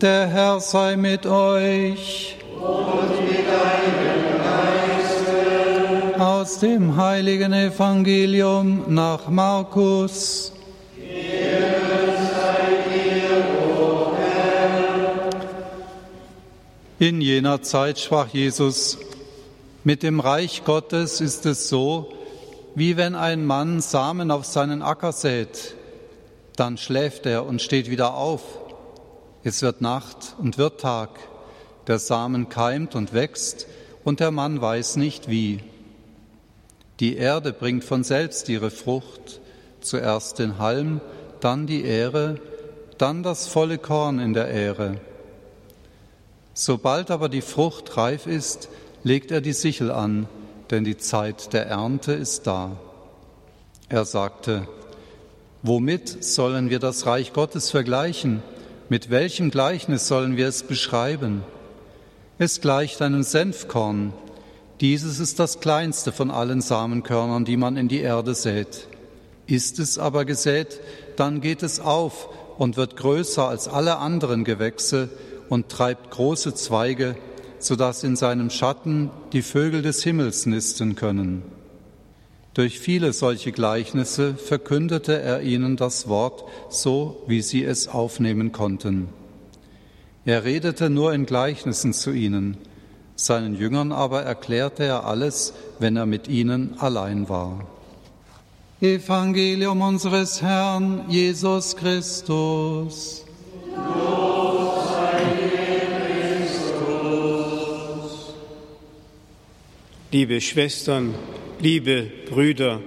Der Herr sei mit euch. Und mit deinem Geiste. Aus dem heiligen Evangelium nach Markus. In jener Zeit sprach Jesus, mit dem Reich Gottes ist es so, wie wenn ein Mann Samen auf seinen Acker sät, dann schläft er und steht wieder auf. Es wird Nacht und wird Tag, der Samen keimt und wächst, und der Mann weiß nicht wie. Die Erde bringt von selbst ihre Frucht, zuerst den Halm, dann die Ähre, dann das volle Korn in der Ähre. Sobald aber die Frucht reif ist, legt er die Sichel an, denn die Zeit der Ernte ist da. Er sagte, Womit sollen wir das Reich Gottes vergleichen? Mit welchem Gleichnis sollen wir es beschreiben? Es gleicht einem Senfkorn. Dieses ist das kleinste von allen Samenkörnern, die man in die Erde sät. Ist es aber gesät, dann geht es auf und wird größer als alle anderen Gewächse und treibt große Zweige, so dass in seinem Schatten die Vögel des Himmels nisten können. Durch viele solche Gleichnisse verkündete er ihnen das Wort so, wie sie es aufnehmen konnten. Er redete nur in Gleichnissen zu ihnen, seinen Jüngern aber erklärte er alles, wenn er mit ihnen allein war. Evangelium unseres Herrn Jesus Christus. Liebe Schwestern, liebe Brüder,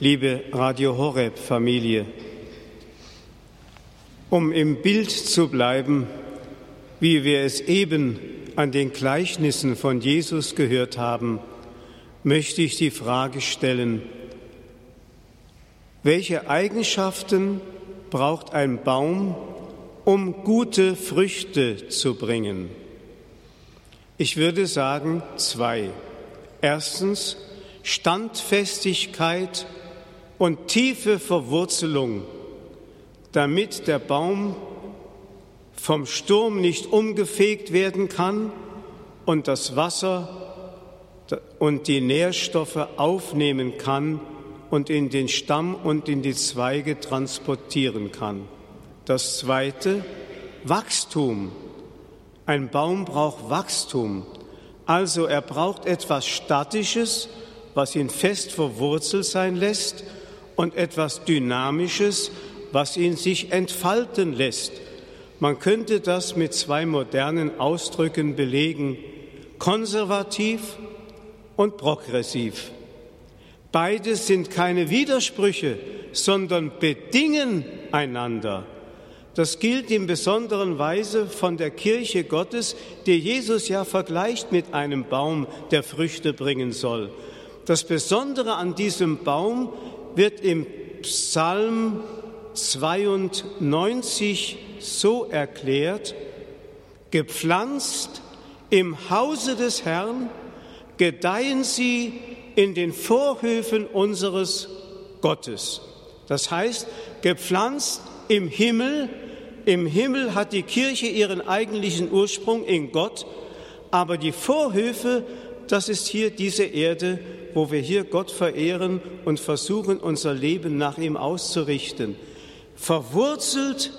liebe Radio Horeb Familie, um im Bild zu bleiben, wie wir es eben an den Gleichnissen von Jesus gehört haben, möchte ich die Frage stellen, welche Eigenschaften braucht ein Baum, um gute Früchte zu bringen? Ich würde sagen zwei. Erstens Standfestigkeit und tiefe Verwurzelung, damit der Baum vom Sturm nicht umgefegt werden kann und das Wasser und die Nährstoffe aufnehmen kann und in den Stamm und in die Zweige transportieren kann. Das Zweite, Wachstum. Ein Baum braucht Wachstum. Also er braucht etwas Statisches, was ihn fest verwurzelt sein lässt, und etwas Dynamisches, was ihn sich entfalten lässt. Man könnte das mit zwei modernen Ausdrücken belegen, konservativ und progressiv. Beides sind keine Widersprüche, sondern bedingen einander. Das gilt in besonderen Weise von der Kirche Gottes, die Jesus ja vergleicht mit einem Baum, der Früchte bringen soll. Das Besondere an diesem Baum wird im Psalm 92 so erklärt, gepflanzt im Hause des Herrn, gedeihen sie in den Vorhöfen unseres Gottes. Das heißt, gepflanzt im Himmel, im Himmel hat die Kirche ihren eigentlichen Ursprung in Gott, aber die Vorhöfe, das ist hier diese Erde, wo wir hier Gott verehren und versuchen, unser Leben nach ihm auszurichten. Verwurzelt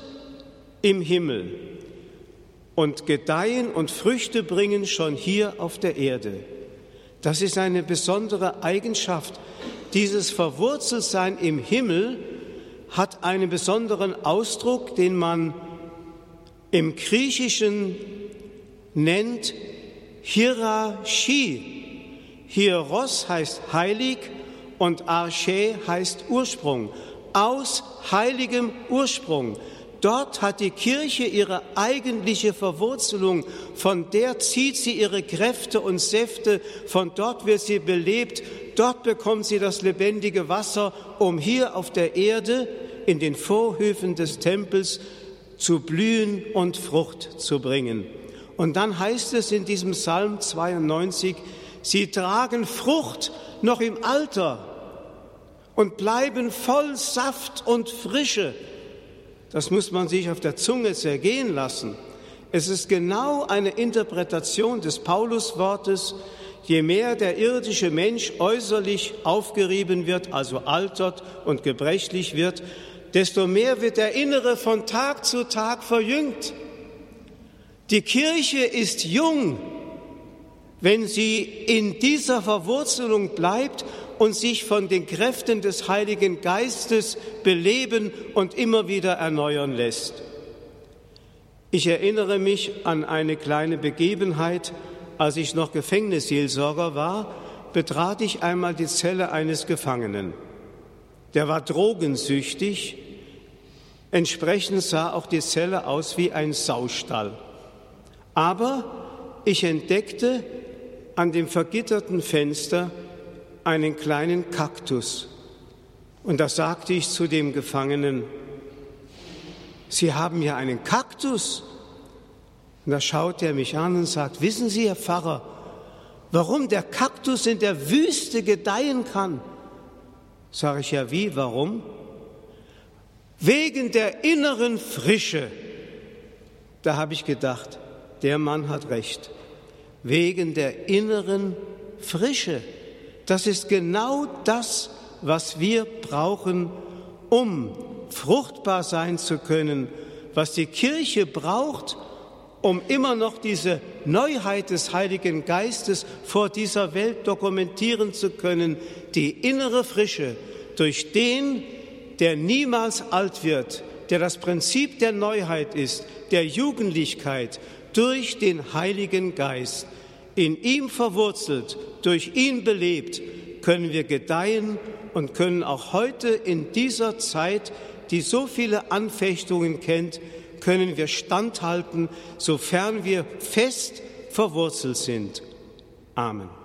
im Himmel und gedeihen und Früchte bringen schon hier auf der Erde. Das ist eine besondere Eigenschaft. Dieses Verwurzeltsein im Himmel hat einen besonderen Ausdruck, den man im Griechischen nennt Hierarchie. Hieros heißt heilig und Arche heißt Ursprung. Aus heiligem Ursprung. Dort hat die Kirche ihre eigentliche Verwurzelung, von der zieht sie ihre Kräfte und Säfte, von dort wird sie belebt, dort bekommt sie das lebendige Wasser, um hier auf der Erde in den Vorhöfen des Tempels zu blühen und Frucht zu bringen. Und dann heißt es in diesem Psalm 92, sie tragen Frucht noch im Alter und bleiben voll Saft und Frische das muss man sich auf der Zunge zergehen lassen. Es ist genau eine Interpretation des Pauluswortes, je mehr der irdische Mensch äußerlich aufgerieben wird, also altert und gebrechlich wird, desto mehr wird der Innere von Tag zu Tag verjüngt. Die Kirche ist jung, wenn sie in dieser Verwurzelung bleibt und sich von den Kräften des Heiligen Geistes beleben und immer wieder erneuern lässt. Ich erinnere mich an eine kleine Begebenheit, als ich noch Gefängnisseelsorger war, betrat ich einmal die Zelle eines Gefangenen. Der war drogensüchtig, entsprechend sah auch die Zelle aus wie ein Saustall. Aber ich entdeckte an dem vergitterten Fenster einen kleinen Kaktus. Und da sagte ich zu dem Gefangenen, Sie haben ja einen Kaktus. Und da schaut er mich an und sagt, wissen Sie, Herr Pfarrer, warum der Kaktus in der Wüste gedeihen kann? Sage ich ja, wie, warum? Wegen der inneren Frische. Da habe ich gedacht, der Mann hat recht. Wegen der inneren Frische. Das ist genau das, was wir brauchen, um fruchtbar sein zu können, was die Kirche braucht, um immer noch diese Neuheit des Heiligen Geistes vor dieser Welt dokumentieren zu können, die innere Frische durch den, der niemals alt wird, der das Prinzip der Neuheit ist, der Jugendlichkeit, durch den Heiligen Geist. In ihm verwurzelt, durch ihn belebt, können wir gedeihen und können auch heute in dieser Zeit, die so viele Anfechtungen kennt, können wir standhalten, sofern wir fest verwurzelt sind. Amen.